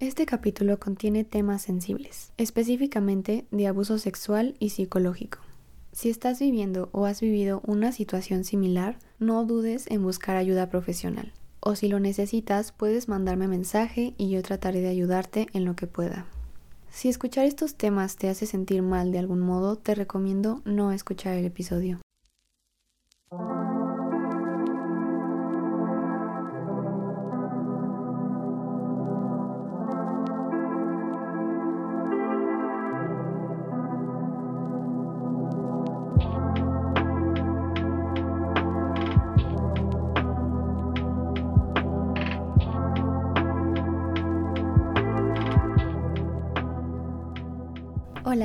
Este capítulo contiene temas sensibles, específicamente de abuso sexual y psicológico. Si estás viviendo o has vivido una situación similar, no dudes en buscar ayuda profesional. O si lo necesitas, puedes mandarme mensaje y yo trataré de ayudarte en lo que pueda. Si escuchar estos temas te hace sentir mal de algún modo, te recomiendo no escuchar el episodio.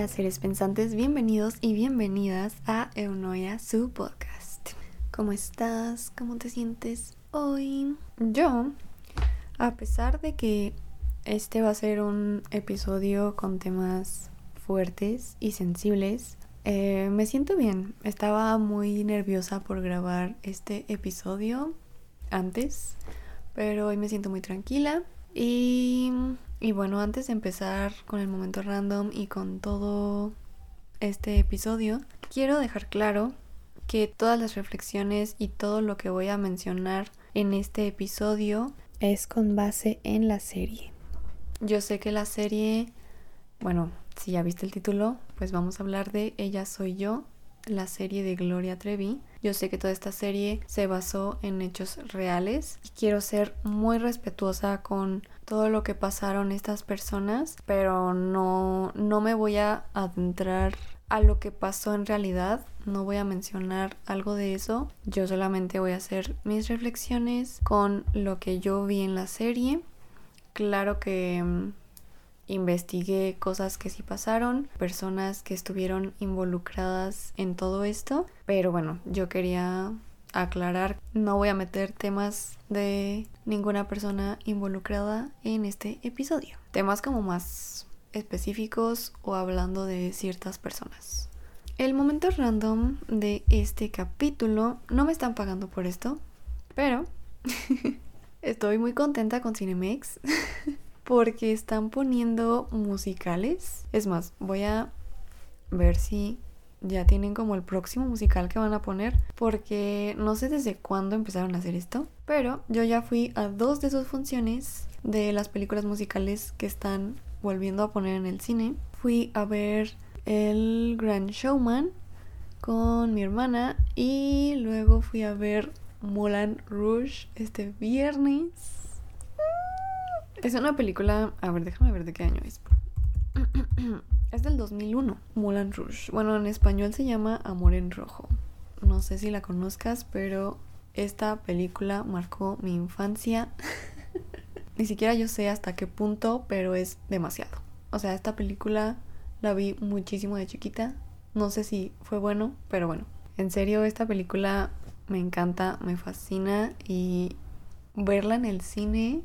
Seres pensantes, bienvenidos y bienvenidas a Eunoia, su podcast. ¿Cómo estás? ¿Cómo te sientes hoy? Yo, a pesar de que este va a ser un episodio con temas fuertes y sensibles, eh, me siento bien. Estaba muy nerviosa por grabar este episodio antes, pero hoy me siento muy tranquila y y bueno, antes de empezar con el momento random y con todo este episodio, quiero dejar claro que todas las reflexiones y todo lo que voy a mencionar en este episodio es con base en la serie. Yo sé que la serie, bueno, si ya viste el título, pues vamos a hablar de Ella Soy Yo, la serie de Gloria Trevi. Yo sé que toda esta serie se basó en hechos reales y quiero ser muy respetuosa con todo lo que pasaron estas personas, pero no, no me voy a adentrar a lo que pasó en realidad. No voy a mencionar algo de eso. Yo solamente voy a hacer mis reflexiones con lo que yo vi en la serie. Claro que mm, investigué cosas que sí pasaron, personas que estuvieron involucradas en todo esto, pero bueno, yo quería aclarar, no voy a meter temas de ninguna persona involucrada en este episodio. Temas como más específicos o hablando de ciertas personas. El momento random de este capítulo, no me están pagando por esto, pero estoy muy contenta con Cinemex. porque están poniendo musicales. Es más, voy a ver si ya tienen como el próximo musical que van a poner porque no sé desde cuándo empezaron a hacer esto, pero yo ya fui a dos de sus funciones de las películas musicales que están volviendo a poner en el cine. Fui a ver El Grand Showman con mi hermana y luego fui a ver Moulin Rouge este viernes es una película, a ver, déjame ver de qué año es. es del 2001, Moulin Rouge. Bueno, en español se llama Amor en Rojo. No sé si la conozcas, pero esta película marcó mi infancia. Ni siquiera yo sé hasta qué punto, pero es demasiado. O sea, esta película la vi muchísimo de chiquita. No sé si fue bueno, pero bueno. En serio, esta película me encanta, me fascina y verla en el cine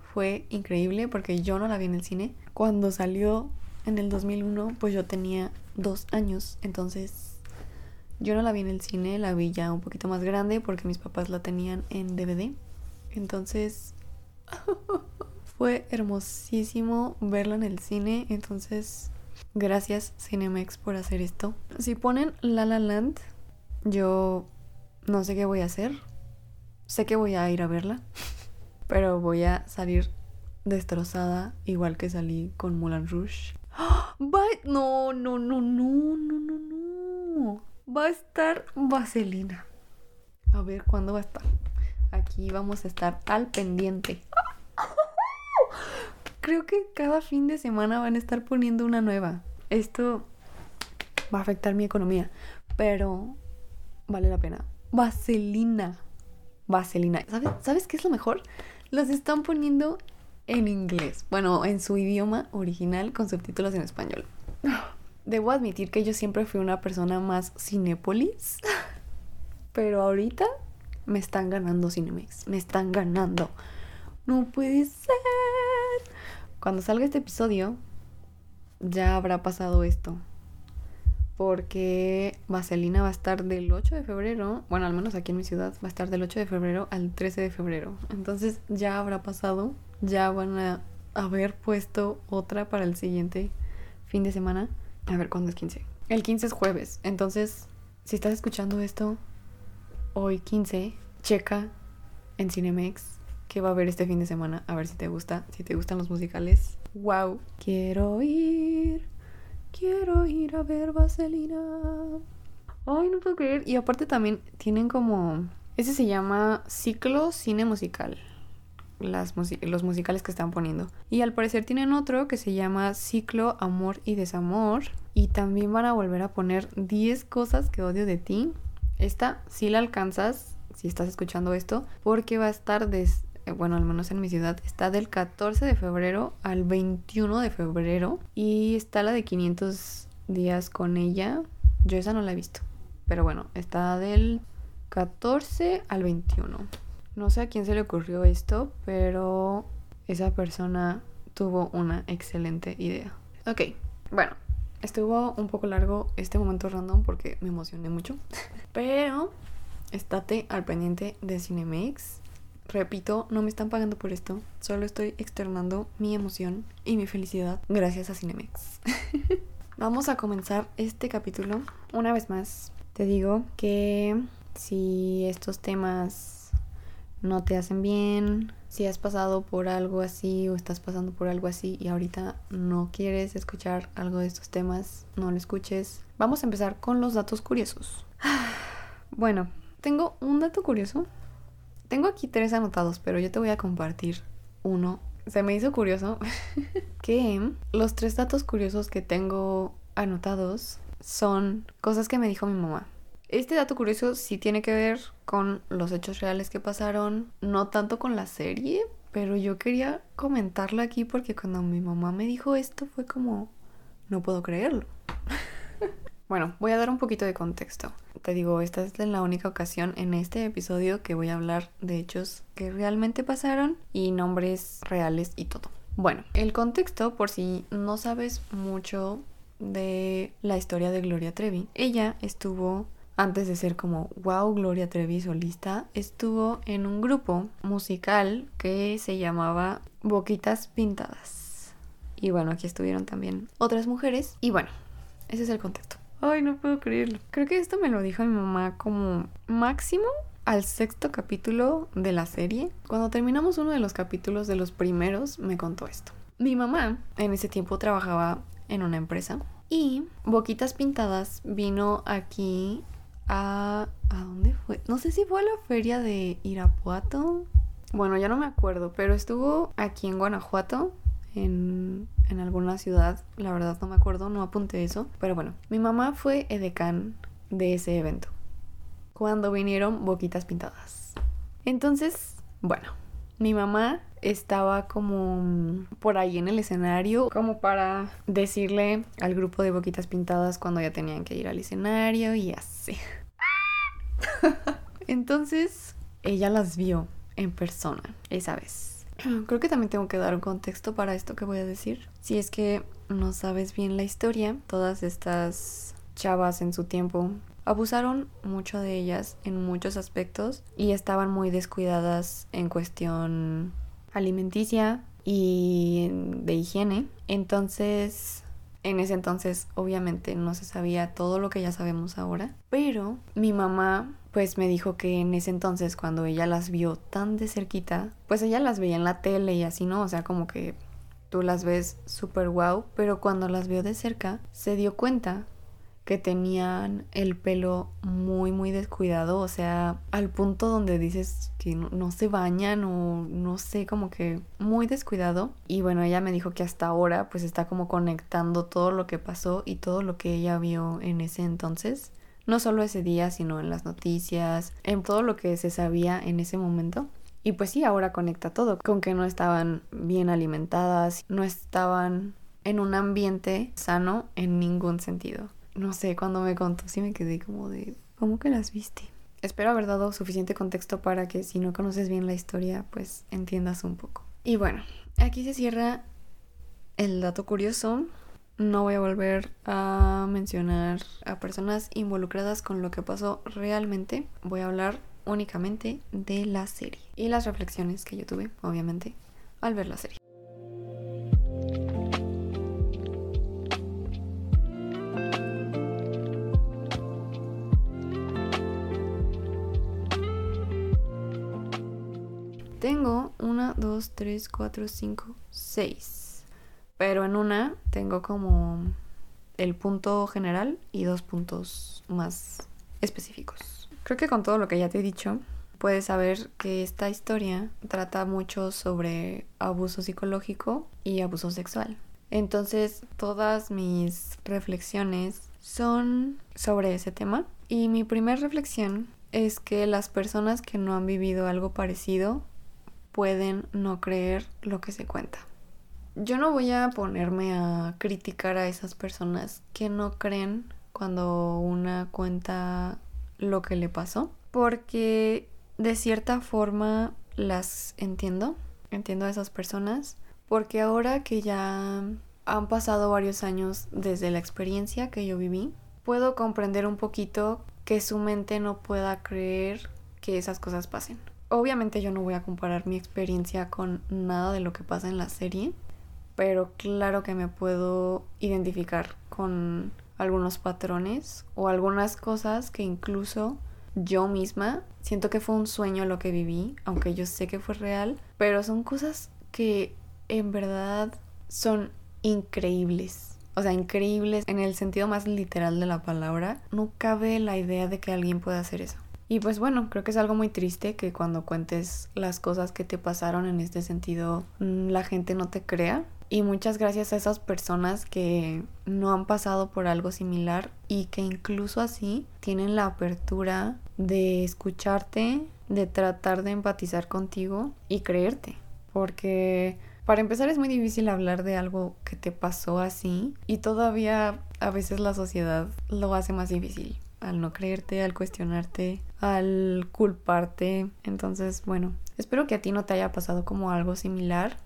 fue increíble porque yo no la vi en el cine. Cuando salió en el 2001, pues yo tenía dos años. Entonces yo no la vi en el cine, la vi ya un poquito más grande porque mis papás la tenían en DVD. Entonces fue hermosísimo verla en el cine. Entonces gracias Cinemex por hacer esto. Si ponen La La Land, yo no sé qué voy a hacer. Sé que voy a ir a verla. Pero voy a salir destrozada, igual que salí con Moulin Rouge. Va no, no, no, no, no, no, no. Va a estar Vaselina. A ver cuándo va a estar. Aquí vamos a estar al pendiente. Creo que cada fin de semana van a estar poniendo una nueva. Esto va a afectar mi economía, pero vale la pena. Vaselina. Vaselina. ¿Sabes, ¿Sabes qué es lo mejor? los están poniendo en inglés. Bueno, en su idioma original con subtítulos en español. Debo admitir que yo siempre fui una persona más cinépolis. Pero ahorita me están ganando Cinemex. Me están ganando. No puede ser. Cuando salga este episodio, ya habrá pasado esto porque Vaselina va a estar del 8 de febrero, bueno, al menos aquí en mi ciudad, va a estar del 8 de febrero al 13 de febrero. Entonces ya habrá pasado, ya van a haber puesto otra para el siguiente fin de semana. A ver, ¿cuándo es 15? El 15 es jueves. Entonces, si estás escuchando esto hoy 15, checa en Cinemex que va a haber este fin de semana. A ver si te gusta, si te gustan los musicales. ¡Wow! Quiero ir, quiero ir a ver Vaselina. Ay, no puedo creer. Y aparte también tienen como... Ese se llama ciclo cine musical. Las los musicales que están poniendo. Y al parecer tienen otro que se llama Ciclo Amor y Desamor. Y también van a volver a poner 10 cosas que odio de ti. Esta sí la alcanzas si estás escuchando esto. Porque va a estar des eh, bueno, al menos en mi ciudad, está del 14 de febrero al 21 de febrero y está la de 500 días con ella. Yo esa no la he visto, pero bueno, está del 14 al 21. No sé a quién se le ocurrió esto, pero esa persona tuvo una excelente idea. Ok, bueno, estuvo un poco largo este momento random porque me emocioné mucho, pero estate al pendiente de Cinemex Repito, no me están pagando por esto, solo estoy externando mi emoción y mi felicidad gracias a Cinemex. Vamos a comenzar este capítulo. Una vez más, te digo que si estos temas no te hacen bien, si has pasado por algo así o estás pasando por algo así y ahorita no quieres escuchar algo de estos temas, no lo escuches. Vamos a empezar con los datos curiosos. Bueno, tengo un dato curioso tengo aquí tres anotados, pero yo te voy a compartir uno. Se me hizo curioso que los tres datos curiosos que tengo anotados son cosas que me dijo mi mamá. Este dato curioso sí tiene que ver con los hechos reales que pasaron, no tanto con la serie, pero yo quería comentarlo aquí porque cuando mi mamá me dijo esto fue como, no puedo creerlo. bueno, voy a dar un poquito de contexto te digo, esta es la única ocasión en este episodio que voy a hablar de hechos que realmente pasaron y nombres reales y todo. Bueno, el contexto, por si no sabes mucho de la historia de Gloria Trevi, ella estuvo antes de ser como wow Gloria Trevi solista, estuvo en un grupo musical que se llamaba Boquitas Pintadas. Y bueno, aquí estuvieron también otras mujeres. Y bueno, ese es el contexto. Ay, no puedo creerlo. Creo que esto me lo dijo mi mamá como máximo al sexto capítulo de la serie. Cuando terminamos uno de los capítulos de los primeros, me contó esto. Mi mamá en ese tiempo trabajaba en una empresa y Boquitas Pintadas vino aquí a... ¿A dónde fue? No sé si fue a la feria de Irapuato. Bueno, ya no me acuerdo, pero estuvo aquí en Guanajuato en, alguna ciudad, la verdad no me acuerdo, no apunté eso, pero bueno, mi mamá fue edecán de ese evento, cuando vinieron boquitas pintadas. Entonces, bueno, mi mamá estaba como por ahí en el escenario, como para decirle al grupo de boquitas pintadas cuando ya tenían que ir al escenario y así. Entonces, ella las vio en persona esa vez. Creo que también tengo que dar un contexto para esto que voy a decir. Si es que no sabes bien la historia, todas estas chavas en su tiempo abusaron mucho de ellas en muchos aspectos y estaban muy descuidadas en cuestión alimenticia y de higiene. Entonces, en ese entonces obviamente no se sabía todo lo que ya sabemos ahora, pero mi mamá pues me dijo que en ese entonces cuando ella las vio tan de cerquita, pues ella las veía en la tele y así, ¿no? O sea, como que tú las ves súper guau, pero cuando las vio de cerca se dio cuenta que tenían el pelo muy muy descuidado, o sea, al punto donde dices que no, se bañan o no sé, como que muy descuidado. Y bueno, ella me dijo que hasta ahora pues está como conectando todo lo que pasó y todo lo que ella vio en ese entonces no solo ese día, sino en las noticias, en todo lo que se sabía en ese momento. Y pues sí, ahora conecta todo, con que no estaban bien alimentadas, no estaban en un ambiente sano en ningún sentido. No sé, cuando me contó sí me quedé como de, ¿cómo que las viste? Espero haber dado suficiente contexto para que si no conoces bien la historia, pues entiendas un poco. Y bueno, aquí se cierra el dato curioso no voy a volver a mencionar a personas involucradas con lo que pasó realmente. Voy a hablar únicamente de la serie y las reflexiones que yo tuve, obviamente, al ver la serie. Tengo una, dos, tres, cuatro, cinco, seis. Pero en una tengo como el punto general y dos puntos más específicos. Creo que con todo lo que ya te he dicho, puedes saber que esta historia trata mucho sobre abuso psicológico y abuso sexual. Entonces, todas mis reflexiones son sobre ese tema. Y mi primera reflexión es que las personas que no han vivido algo parecido pueden no creer lo que se cuenta. Yo no voy a ponerme a criticar a esas personas que no creen cuando una cuenta lo que le pasó, porque de cierta forma las entiendo, entiendo a esas personas, porque ahora que ya han pasado varios años desde la experiencia que yo viví, puedo comprender un poquito que su mente no pueda creer que esas cosas pasen. Obviamente yo no voy a comparar mi experiencia con nada de lo que pasa en la serie, pero claro que me puedo identificar con algunos patrones o algunas cosas que incluso yo misma siento que fue un sueño lo que viví, aunque yo sé que fue real, pero son cosas que en verdad son increíbles. O sea, increíbles en el sentido más literal de la palabra. No cabe la idea de que alguien pueda hacer eso. Y pues bueno, creo que es algo muy triste que cuando cuentes las cosas que te pasaron en este sentido, mm, la gente no te crea. Y muchas gracias a esas personas que no han pasado por algo similar y que incluso así tienen la apertura de escucharte, de tratar de empatizar contigo y creerte. Porque para empezar es muy difícil hablar de algo que te pasó así y todavía a veces la sociedad lo hace más difícil al no creerte, al cuestionarte, al culparte. Entonces, bueno, espero que a ti no te haya pasado como algo similar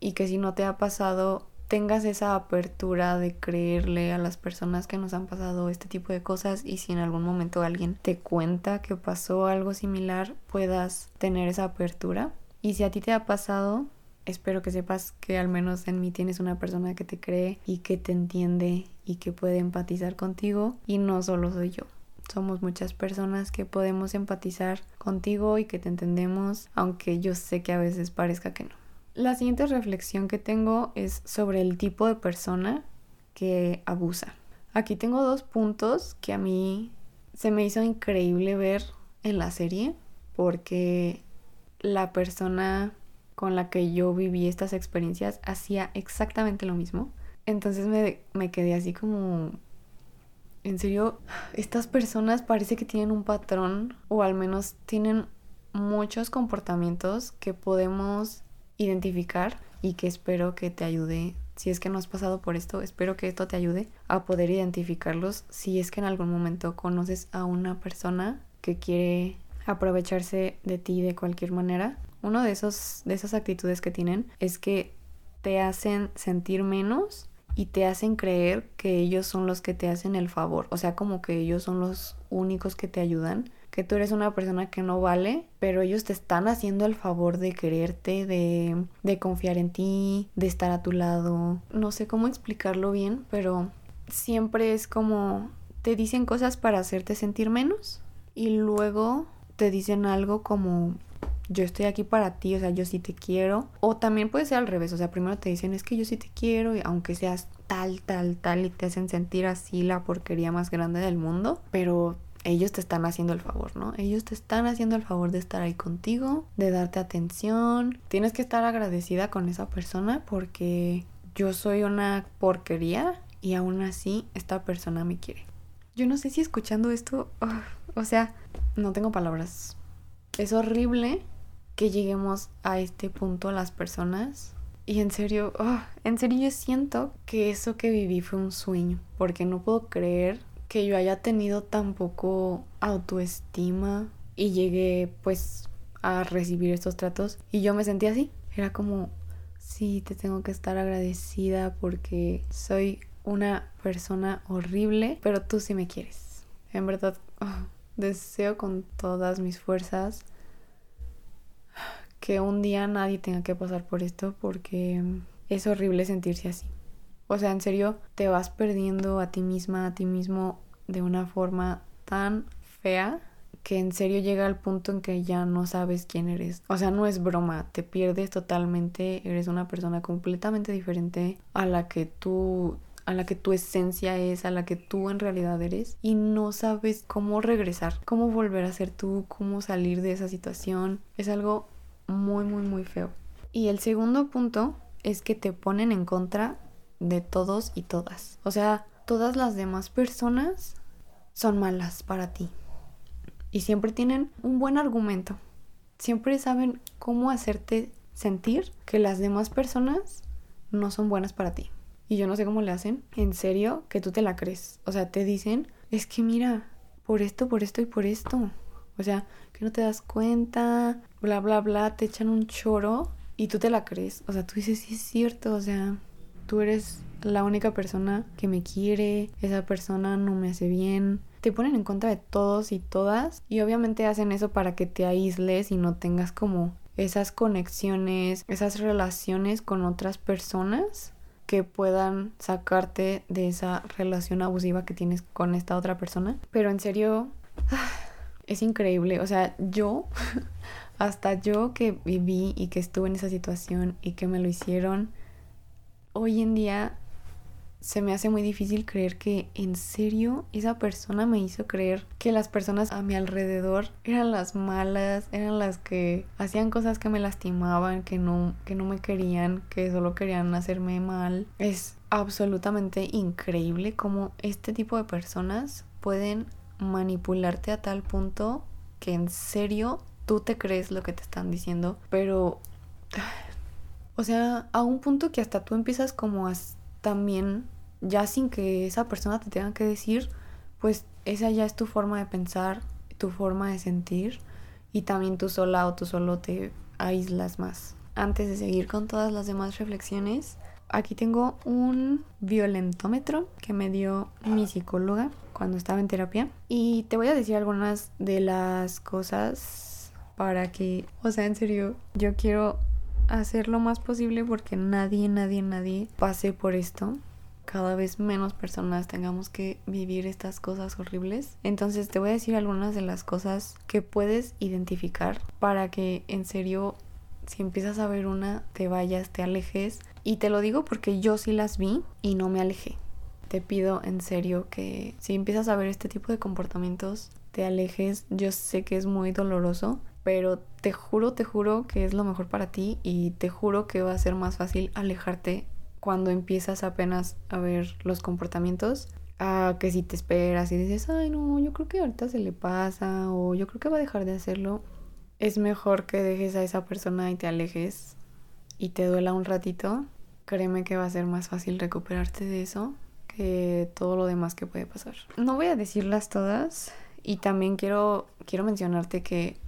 y que si no te ha pasado tengas esa apertura de creerle a las personas que nos han pasado este tipo de cosas y si en algún momento alguien te cuenta que pasó algo similar puedas tener esa apertura y si a ti te ha pasado espero que sepas que al menos en mí tienes una persona que te cree y que te entiende y que puede empatizar contigo y no solo soy yo somos muchas personas que podemos empatizar contigo y que te entendemos, aunque yo sé que a veces parezca que no. La siguiente reflexión que tengo es sobre el tipo de persona que abusa. Aquí tengo dos puntos que a mí se me hizo increíble ver en la serie porque la persona con la que yo viví estas experiencias hacía exactamente lo mismo. Entonces me, me quedé así como, en serio, estas personas parece que tienen un patrón o al menos tienen muchos comportamientos que podemos identificar y que espero que te ayude. Si es que no has pasado por esto, espero que esto te ayude a poder identificarlos. Si es que en algún momento conoces a una persona que quiere aprovecharse de ti de cualquier manera, uno de esos de esas actitudes que tienen es que te hacen sentir menos y te hacen creer que ellos son los que te hacen el favor, o sea, como que ellos son los únicos que te ayudan que tú eres una persona que no vale, pero ellos te están haciendo el favor de quererte, de, de confiar en ti, de estar a tu lado. No sé cómo explicarlo bien, pero siempre es como te dicen cosas para hacerte sentir menos y luego te dicen algo como yo estoy aquí para ti, o sea, yo sí te quiero. O también puede ser al revés, o sea, primero te dicen es que yo sí te quiero, y aunque seas tal, tal, tal, y te hacen sentir así la porquería más grande del mundo, pero ellos te están haciendo el favor, ¿no? Ellos te están haciendo el favor de estar ahí contigo, de darte atención. Tienes que estar agradecida con esa persona porque yo soy una porquería y aún así esta persona me quiere. Yo no sé si escuchando esto, o sea, no tengo palabras. Es horrible que lleguemos a este punto las personas. Y en serio, en serio yo siento que eso que viví fue un sueño, porque no puedo creer que yo haya tenido tan poco autoestima y llegué pues a recibir estos tratos y yo me sentí así. Era como, sí, te tengo que estar agradecida porque soy una persona horrible, pero tú sí me quieres. En verdad, oh, deseo con todas mis fuerzas que un día nadie tenga que pasar por esto porque es horrible sentirse así. O sea, en serio, te vas perdiendo a ti misma, a ti mismo de una forma tan fea que en serio llega al punto en que ya no sabes quién eres. O sea, no es broma, te pierdes totalmente, eres una persona completamente diferente a la que tú a la que tu esencia es, a la que tú en realidad eres y no sabes cómo regresar, cómo volver a ser tú, cómo salir de esa situación. Es algo muy, muy, muy feo. Y el segundo punto es que te ponen en contra de todos y todas. O sea, todas las demás personas son malas para ti. Y siempre tienen un buen argumento. Siempre saben cómo hacerte sentir que las demás personas no son buenas para ti. Y yo no sé cómo le hacen. En serio, que tú te la crees. O sea, te dicen, es que mira, por esto, por esto y por esto. O sea, que no te das cuenta, bla, bla, bla, te echan un choro y tú te la crees. O sea, tú dices, sí es cierto, o sea, tú eres la única persona que me quiere, esa persona no me hace bien. Te ponen en contra de todos y todas y obviamente hacen eso para que te aísles y no tengas como esas conexiones, esas relaciones con otras personas que puedan sacarte de esa relación abusiva que tienes con esta otra persona. Pero en serio, es increíble. O sea, yo, hasta yo que viví y que estuve en esa situación y que me lo hicieron, hoy en día se me hace muy difícil creer que en serio esa persona me hizo creer que las personas a mi alrededor eran las malas, eran las que hacían cosas que me lastimaban, que no, que no me querían, que solo querían hacerme mal. Es absolutamente increíble cómo este tipo de personas pueden manipularte a tal punto que en serio tú te crees lo que te están diciendo, pero... O sea, a un punto que hasta tú empiezas como a también ya sin que esa persona te tenga que decir, pues esa ya es tu forma de pensar, tu forma de sentir y también tú sola o tú solo te aíslas más. Antes de seguir con todas las demás reflexiones, aquí tengo un violentómetro que me dio mi psicóloga cuando estaba en terapia y te voy a decir algunas de las cosas para que, o sea, en serio, yo quiero hacer lo más posible porque nadie, nadie, nadie pase por esto cada vez menos personas tengamos que vivir estas cosas horribles. Entonces te voy a decir algunas de las cosas que puedes identificar para que en serio si empiezas a ver una te vayas, te alejes. Y te lo digo porque yo sí las vi y no me alejé. Te pido en serio que si empiezas a ver este tipo de comportamientos, te alejes. Yo sé que es muy doloroso, pero te juro, te juro que es lo mejor para ti y te juro que va a ser más fácil alejarte cuando empiezas apenas a ver los comportamientos, a que si te esperas y dices, ay no, yo creo que ahorita se le pasa o yo creo que va a dejar de hacerlo, es mejor que dejes a esa persona y te alejes y te duela un ratito. Créeme que va a ser más fácil recuperarte de eso que todo lo demás que puede pasar. No voy a decirlas todas y también quiero, quiero mencionarte que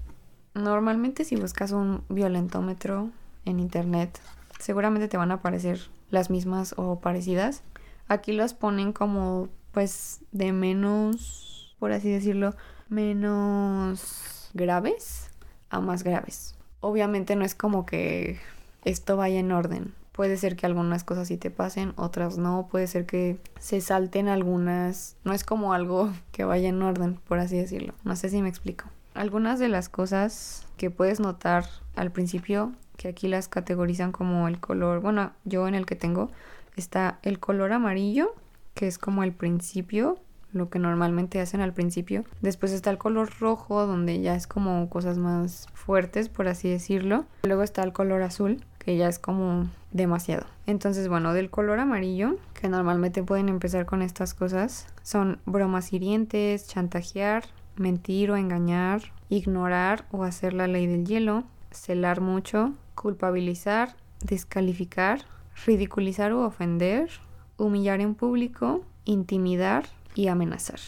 normalmente si buscas un violentómetro en internet, seguramente te van a aparecer las mismas o parecidas. Aquí las ponen como pues de menos, por así decirlo, menos graves a más graves. Obviamente no es como que esto vaya en orden. Puede ser que algunas cosas sí te pasen, otras no. Puede ser que se salten algunas. No es como algo que vaya en orden, por así decirlo. No sé si me explico. Algunas de las cosas que puedes notar al principio que aquí las categorizan como el color, bueno, yo en el que tengo está el color amarillo, que es como el principio, lo que normalmente hacen al principio. Después está el color rojo, donde ya es como cosas más fuertes, por así decirlo. Luego está el color azul, que ya es como demasiado. Entonces, bueno, del color amarillo, que normalmente pueden empezar con estas cosas, son bromas hirientes, chantajear, mentir o engañar, ignorar o hacer la ley del hielo, celar mucho, culpabilizar, descalificar, ridiculizar o ofender, humillar en público, intimidar y amenazar.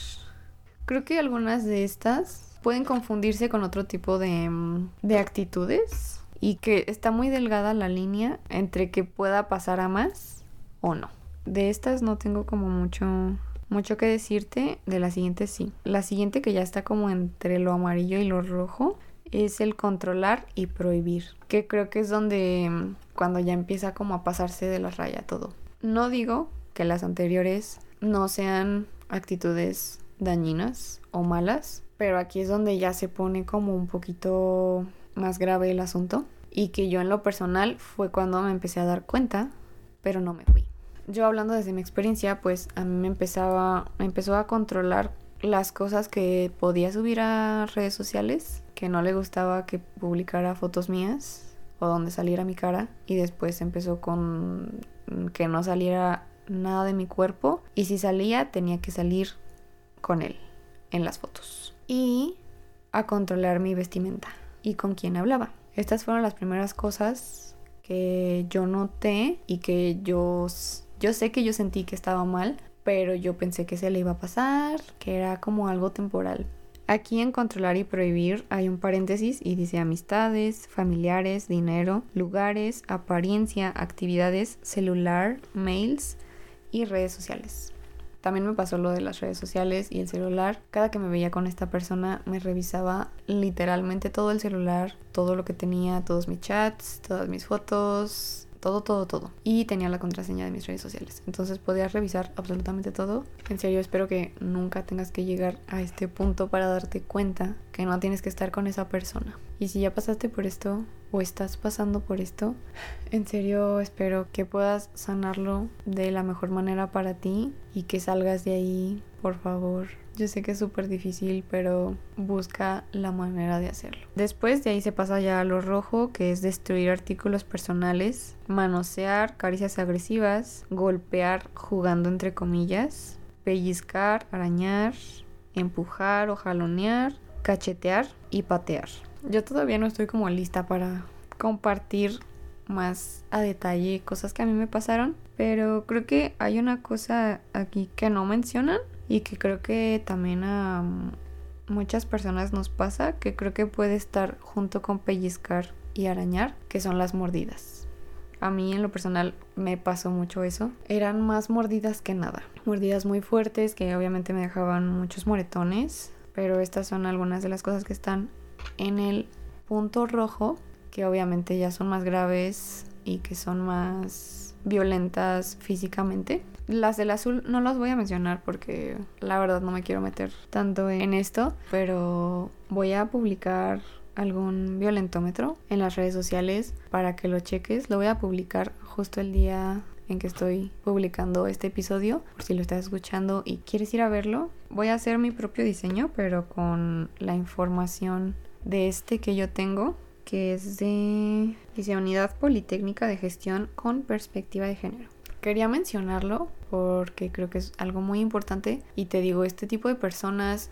Creo que algunas de estas pueden confundirse con otro tipo de, mm, de actitudes y que está muy delgada la línea entre que pueda pasar a más o no. De estas no tengo como mucho mucho que decirte, de la siguiente sí. La siguiente que ya está como entre lo amarillo y lo rojo es el controlar y prohibir, que creo que es donde mm, cuando ya empieza como a pasarse de la raya todo. No digo que las anteriores no sean actitudes dañinas o malas, Pero aquí es donde ya se pone como un poquito más grave el asunto. Y que yo en lo personal fue cuando me empecé a dar cuenta, pero no me fui. Yo hablando desde mi experiencia, pues a mí me empezaba, me empezó a controlar las cosas que podía subir a redes sociales, que no le gustaba que publicara fotos mías o donde saliera mi cara y después empezó con que no saliera nada de mi cuerpo y si salía tenía que salir con él en las fotos y a controlar mi vestimenta y con quién hablaba. Estas fueron las primeras cosas que yo noté y que yo yo sé que yo sentí que estaba mal, pero yo pensé que se le iba a pasar, que era como algo temporal. Aquí en controlar y prohibir hay un paréntesis y dice amistades, familiares, dinero, lugares, apariencia, actividades, celular, mails y redes sociales. También me pasó lo de las redes sociales y el celular. Cada que me veía con esta persona me revisaba literalmente todo el celular, todo lo que tenía, todos mis chats, todas mis fotos, todo, todo, todo. Y tenía la contraseña de mis redes sociales. Entonces podía revisar absolutamente todo. En serio, espero que nunca tengas que llegar a este punto para darte cuenta que no tienes que estar con esa persona. Y si ya pasaste por esto o estás pasando por esto, en serio espero que puedas sanarlo de la mejor manera para ti y que salgas de ahí, por favor yo sé que es súper difícil, pero busca la manera de hacerlo. Después de ahí se pasa ya a lo rojo, que es destruir artículos personales, manosear, caricias agresivas, golpear jugando entre comillas, pellizcar, arañar, empujar o jalonear, cachetear y patear. Yo todavía no estoy como lista para compartir más a detalle cosas que a mí me pasaron, pero creo que hay una cosa aquí que no mencionan y que creo que también a muchas personas nos pasa, que creo que puede estar junto con pellizcar y arañar, que son las mordidas. A mí en lo personal me pasó mucho eso. Eran más mordidas que nada. Mordidas muy fuertes que obviamente me dejaban muchos moretones. Pero estas son algunas de las cosas que están en el punto rojo. Que obviamente ya son más graves y que son más violentas físicamente. Las del azul no las voy a mencionar porque la verdad no me quiero meter tanto en esto, pero voy a publicar algún violentómetro en las redes sociales para que lo cheques. Lo voy a publicar justo el día en que estoy publicando este episodio, por si lo estás escuchando y quieres ir a verlo. Voy a hacer mi propio diseño, pero con la información de este que yo tengo, que es de dice Unidad Politécnica de Gestión con Perspectiva de Género. Quería mencionarlo porque creo que es algo muy importante y te digo, este tipo de personas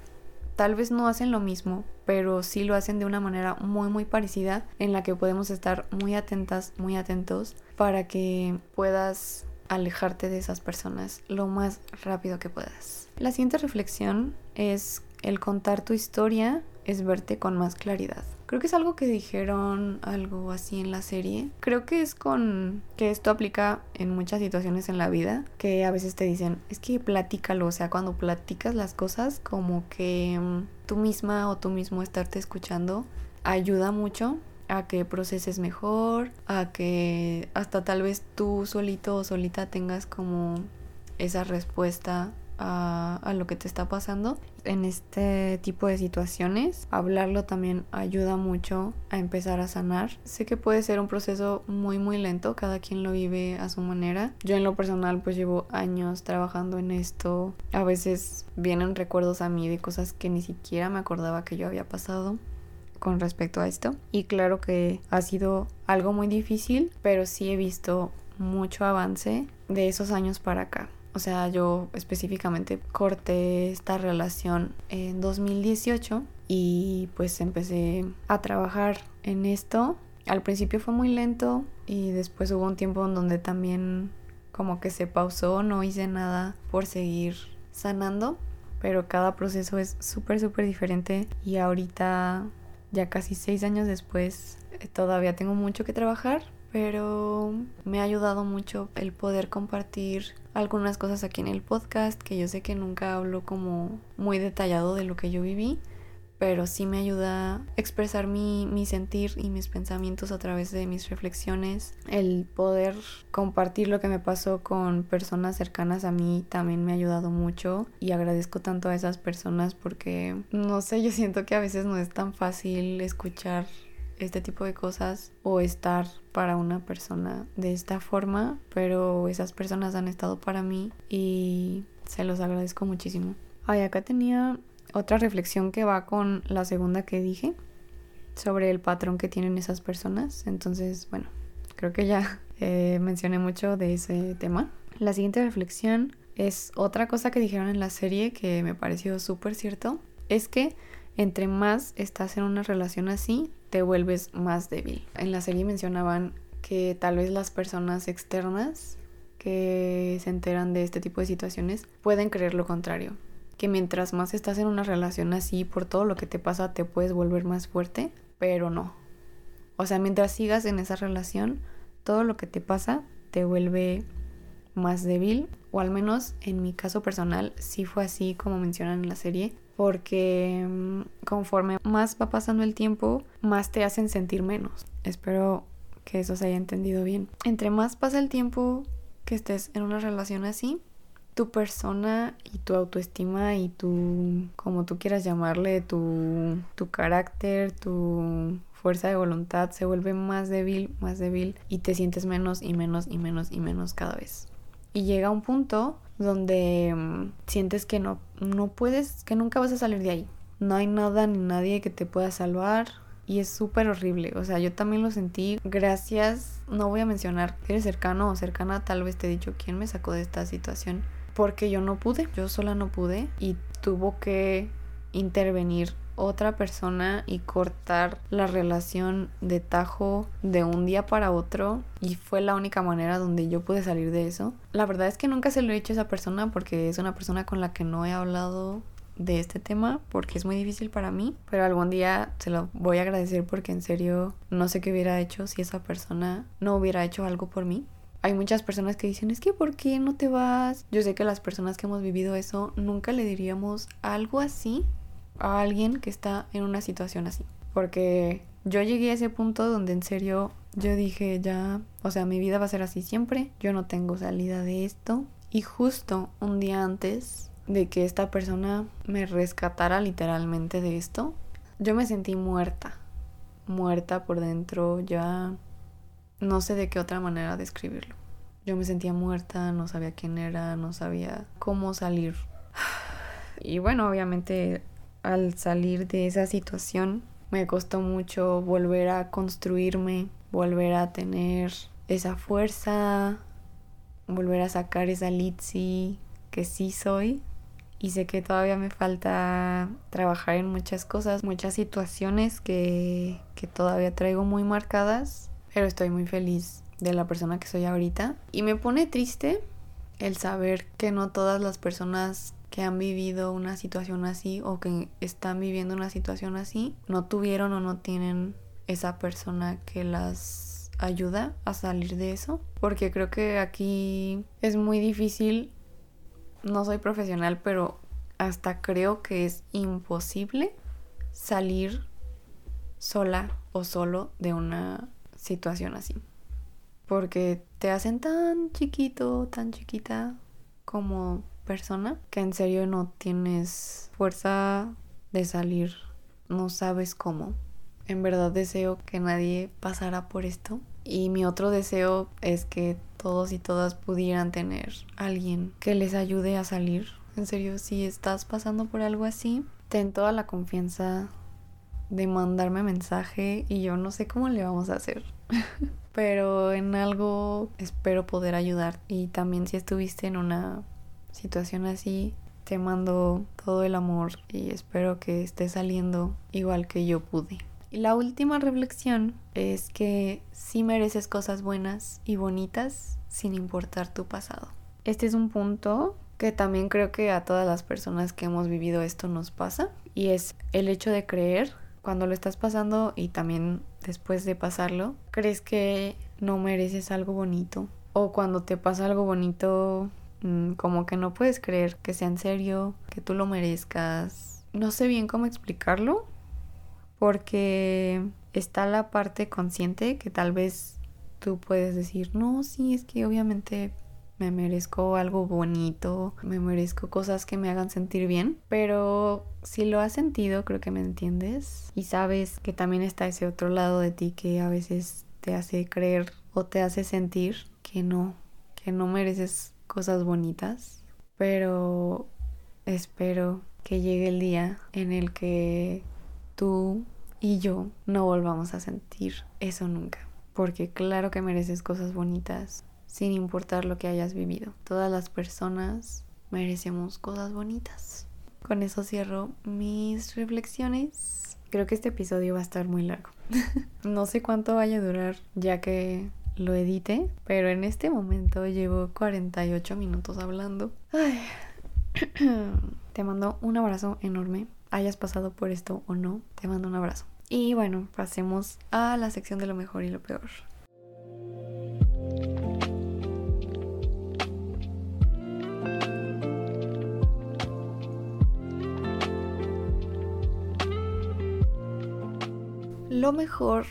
tal vez no hacen lo mismo, pero sí lo hacen de una manera muy muy parecida en la que podemos estar muy atentas, muy atentos para que puedas alejarte de esas personas lo más rápido que puedas. La siguiente reflexión es el contar tu historia es verte con más claridad. Creo que es algo que dijeron algo así en la serie. Creo que es con que esto aplica en muchas situaciones en la vida, que a veces te dicen, es que platícalo, o sea, cuando platicas las cosas, como que mm, tú misma o tú mismo estarte escuchando ayuda mucho a que proceses mejor, a que hasta tal vez tú solito o solita tengas como esa respuesta a, lo que te está pasando en este tipo de situaciones. Hablarlo también ayuda mucho a empezar a sanar. Sé que puede ser un proceso muy muy lento, cada quien lo vive a su manera. Yo en lo personal pues llevo años trabajando en esto. A veces vienen recuerdos a mí de cosas que ni siquiera me acordaba que yo había pasado con respecto a esto. Y claro que ha sido algo muy difícil, pero sí he visto mucho avance de esos años para acá. O sea, yo específicamente corté esta relación en 2018 y pues empecé a trabajar en esto. Al principio fue muy lento y después hubo un tiempo en donde también como que se pausó, no hice nada por seguir sanando, pero cada proceso es súper, súper diferente y ahorita, ya casi seis años después, todavía tengo mucho que trabajar, pero me ha ayudado mucho el poder compartir algunas cosas aquí en el podcast que yo sé que nunca hablo como muy detallado de lo que yo viví, pero sí me ayuda a expresar mi, mi, sentir y mis pensamientos a través de mis reflexiones. El poder compartir lo que me pasó con personas cercanas a mí también me ha ayudado mucho y agradezco tanto a esas personas porque, no sé, yo siento que a veces no es tan fácil escuchar este tipo de cosas o estar para una persona de esta forma, pero esas personas han estado para mí y se los agradezco muchísimo. Ay, acá tenía otra reflexión que va con la segunda que dije sobre el patrón que tienen esas personas. Entonces, bueno, creo que ya eh, mencioné mucho de ese tema. La siguiente reflexión es otra cosa que dijeron en la serie que me pareció súper cierto. Es que entre más estás en una relación así, te vuelves más débil. En la serie mencionaban que tal vez las personas externas que se enteran de este tipo de situaciones pueden creer lo contrario. Que mientras más estás en una relación así, por todo lo que te pasa, te puedes volver más fuerte, pero no. O sea, mientras sigas en esa relación, todo lo que te pasa te vuelve más débil, o al menos en mi caso personal, sí fue así como mencionan en la serie porque mm, conforme más va pasando el tiempo, más te hacen sentir menos. Espero que eso se haya entendido bien. Entre más pasa el tiempo que estés en una relación así, tu persona y tu autoestima y tu, como tú quieras llamarle, tu, tu carácter, tu fuerza de voluntad se vuelve más débil, más débil y te sientes menos y menos y menos y menos cada vez. Y llega un punto donde mm, sientes que no, no puedes, que nunca vas a salir de ahí. No hay nada ni nadie que te pueda salvar y es súper horrible. O sea, yo también lo sentí. Gracias, no voy a mencionar que eres cercano o cercana, tal vez te he dicho quién me sacó de esta situación. Porque yo no pude, yo sola no pude y tuvo que intervenir otra persona y cortar la relación de tajo de un día para otro y fue la única manera donde yo pude salir de eso. La verdad es que nunca se lo he dicho a esa persona porque es una persona con la que no he hablado de este tema porque es muy difícil para mí, pero algún día se lo voy a agradecer porque en serio no sé qué hubiera hecho si esa persona no hubiera hecho algo por mí. Hay muchas personas que dicen, es que ¿por qué no te vas? Yo sé que las personas que hemos vivido eso nunca le diríamos algo así a alguien que está en una situación así. Porque yo llegué a ese punto donde en serio yo dije ya, o sea, mi vida va a ser así siempre, yo no tengo salida de esto. Y justo un día antes de que esta persona me rescatara literalmente de esto, yo me sentí muerta, muerta por dentro, ya no sé de qué otra manera describirlo. Yo me sentía muerta, no sabía quién era, no sabía cómo salir. Y bueno, obviamente al salir de esa situación me costó mucho volver a construirme, volver a tener esa fuerza, volver a sacar esa litsi que sí soy. Y sé que todavía me falta trabajar en muchas cosas, muchas situaciones que, que todavía traigo muy marcadas, pero estoy muy feliz de la persona que soy ahorita. Y me pone triste el saber que no todas las personas que han vivido una situación así o que están viviendo una situación así no tuvieron o no tienen esa persona que las ayuda a salir de eso. Porque creo que aquí es muy difícil no soy profesional pero hasta creo que es imposible salir sola o solo de una situación así. Porque te hacen tan chiquito tan chiquita como persona que en serio no tienes fuerza de salir, no sabes cómo. En verdad deseo que nadie pasara por esto. Y mi otro deseo es que todos y todas pudieran tener alguien que les ayude a salir. En serio, si estás pasando por algo así, ten toda la confianza de mandarme mensaje y yo no sé cómo le vamos a hacer. Pero en algo espero poder ayudar. Y también si estuviste en una situación así, te mando todo el amor y espero que esté saliendo igual que yo pude. Y la última reflexión es que sí mereces cosas buenas y bonitas sin importar tu pasado. Este es un punto que también creo que a todas las personas que hemos vivido esto nos pasa y es el hecho de creer cuando lo estás pasando y también después de pasarlo, crees que no mereces algo bonito o cuando te pasa algo bonito como que no puedes creer que sea en serio, que tú lo merezcas, no sé bien cómo explicarlo porque está la parte consciente que tal vez tú puedes decir, no, sí, es que obviamente me merezco algo bonito, me merezco cosas que me hagan sentir bien, pero si lo has sentido, creo que me entiendes y sabes que también está ese otro lado de ti que a veces te hace creer o te hace sentir que no, que no mereces cosas bonitas, pero espero que llegue el día en el que tú y yo no volvamos a sentir eso nunca. Porque claro que mereces cosas bonitas, sin importar lo que hayas vivido. Todas las personas merecemos cosas bonitas. Con eso cierro mis reflexiones. Creo que este episodio va a estar muy largo. no sé cuánto vaya a durar ya que lo edite, pero en este momento llevo 48 minutos hablando. Te mando un abrazo enorme. Hayas pasado por esto o no, te mando un abrazo. Y bueno, pasemos a la sección de lo mejor y lo peor. Lo mejor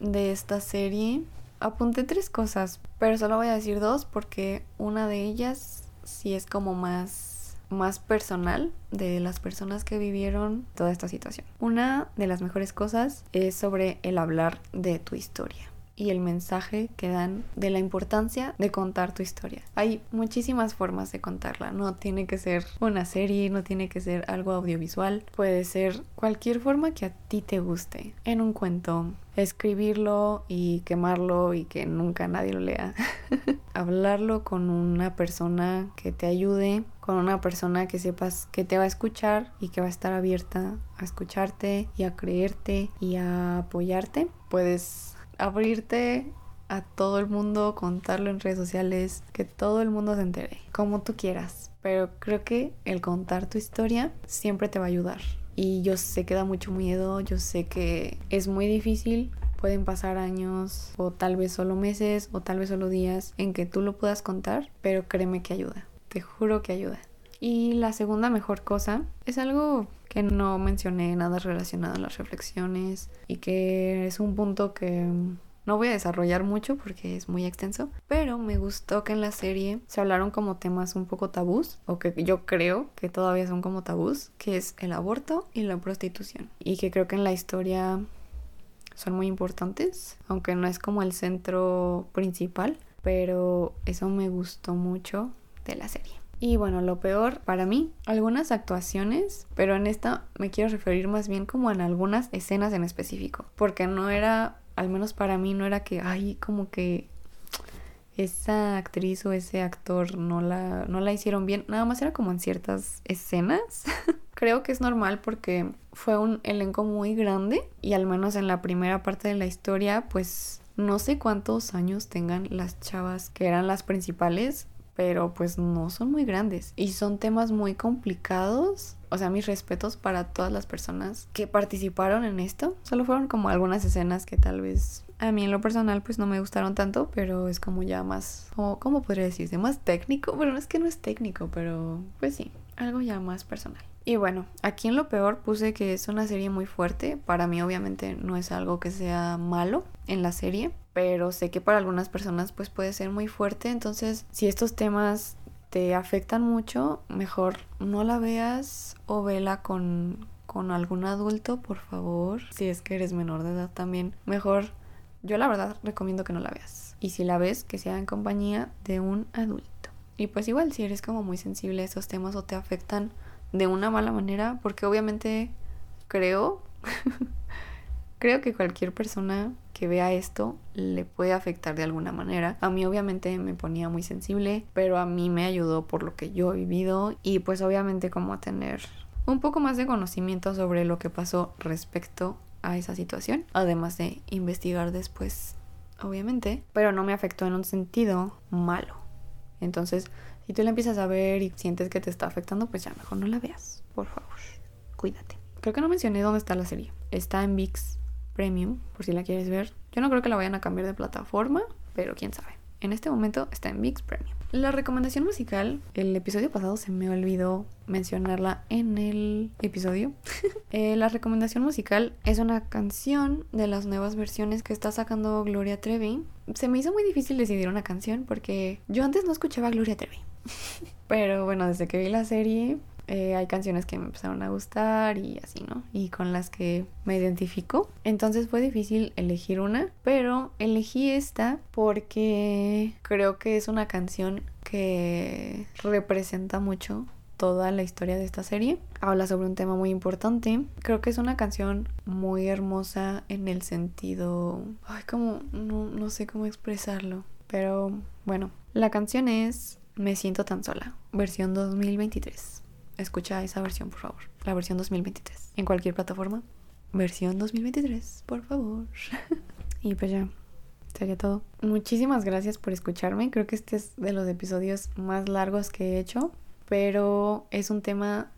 de esta serie, apunté tres cosas, pero solo voy a decir dos porque una de ellas sí es como más más personal de las personas que vivieron toda esta situación. Una de las mejores cosas es sobre el hablar de tu historia y el mensaje que dan de la importancia de contar tu historia. Hay muchísimas formas de contarla, no tiene que ser una serie, no tiene que ser algo audiovisual, puede ser cualquier forma que a ti te guste, en un cuento, escribirlo y quemarlo y que nunca nadie lo lea. Hablarlo con una persona que te ayude, con una persona que sepas que te va a escuchar y que va a estar abierta a escucharte y a creerte y a apoyarte. Puedes abrirte a todo el mundo, contarlo en redes sociales, que todo el mundo se entere, como tú quieras. Pero creo que el contar tu historia siempre te va a ayudar. Y yo sé que da mucho miedo, yo sé que es muy difícil, pueden pasar años o tal vez solo meses o tal vez solo días en que tú lo puedas contar, pero créeme que ayuda, te juro que ayuda. Y la segunda mejor cosa es algo que no mencioné nada relacionado a las reflexiones y que es un punto que no voy a desarrollar mucho porque es muy extenso, pero me gustó que en la serie se hablaron como temas un poco tabús, o que yo creo que todavía son como tabús, que es el aborto y la prostitución. Y que creo que en la historia son muy importantes, aunque no es como el centro principal, pero eso me gustó mucho de la serie. Y bueno, lo peor para mí, algunas actuaciones, pero en esta me quiero referir más bien como en algunas escenas en específico, porque no era, al menos para mí, no era que, ay, como que esa actriz o ese actor no la, no la hicieron bien, nada más era como en ciertas escenas. Creo que es normal porque fue un elenco muy grande y al menos en la primera parte de la historia, pues no sé cuántos años tengan las chavas que eran las principales, pero pues no son muy grandes y son temas muy complicados. O sea, mis respetos para todas las personas que participaron en esto. Solo fueron como algunas escenas que tal vez a mí en lo personal pues no me gustaron tanto, pero es como ya más, como, ¿cómo podría decirse? Más técnico. Bueno, es que no es técnico, pero pues sí, algo ya más personal. Y bueno, aquí en lo peor puse que es una serie muy fuerte. Para mí obviamente no es algo que sea malo en la serie, pero sé que para algunas personas pues puede ser muy fuerte. Entonces, si estos temas te afectan mucho, mejor no la veas o vela con, con algún adulto, por favor. Si es que eres menor de edad también, mejor yo la verdad recomiendo que no la veas. Y si la ves, que sea en compañía de un adulto. Y pues igual si eres como muy sensible a estos temas o te afectan de una mala manera, porque obviamente creo, creo que cualquier persona que vea esto le puede afectar de alguna manera. A mí obviamente me ponía muy sensible, pero a mí me ayudó por lo que yo he vivido y pues obviamente como a tener un poco más de conocimiento sobre lo que pasó respecto a esa situación, además de investigar después, obviamente, pero no me afectó en un sentido malo. Entonces, si tú la empiezas a ver y sientes que te está afectando, pues ya mejor no la veas, por favor. Cuídate. Creo que no mencioné dónde está la serie. Está en VIX Premium, por si la quieres ver. Yo no creo que la vayan a cambiar de plataforma, pero quién sabe. En este momento está en VIX Premium. La recomendación musical, el episodio pasado se me olvidó mencionarla en el episodio. Eh, la recomendación musical es una canción de las nuevas versiones que está sacando Gloria Trevi. Se me hizo muy difícil decidir una canción porque yo antes no escuchaba Gloria Trevi. Pero bueno, desde que vi la serie eh, hay canciones que me empezaron a gustar y así, ¿no? Y con las que me identifico. Entonces fue difícil elegir una, pero elegí esta porque creo que es una canción que representa mucho toda la historia de esta serie. Habla sobre un tema muy importante. Creo que es una canción muy hermosa en el sentido... Ay, como... No, no sé cómo expresarlo. Pero bueno, la canción es Me siento tan sola, versión 2023 escucha esa versión, por favor. La versión 2023. En cualquier plataforma. Versión 2023, por favor. y pues ya, sería todo. Muchísimas gracias por escucharme. Creo que este es de los episodios más largos que he hecho. Pero es un tema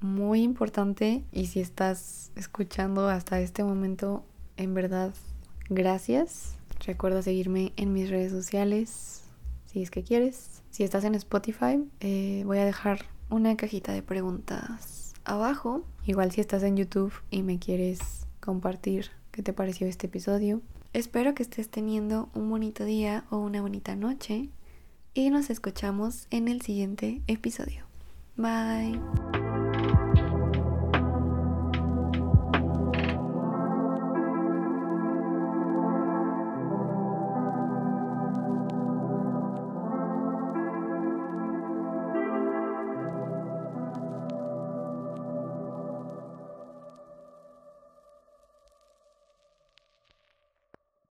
muy importante. Y si estás escuchando hasta este momento, en verdad, gracias. Recuerda seguirme en mis redes sociales si es que quieres. Si estás en Spotify, eh, voy a dejar una cajita de preguntas abajo. Igual si estás en YouTube y me quieres compartir qué te pareció este episodio. Espero que estés teniendo un bonito día o una bonita noche y nos escuchamos en el siguiente episodio. Bye.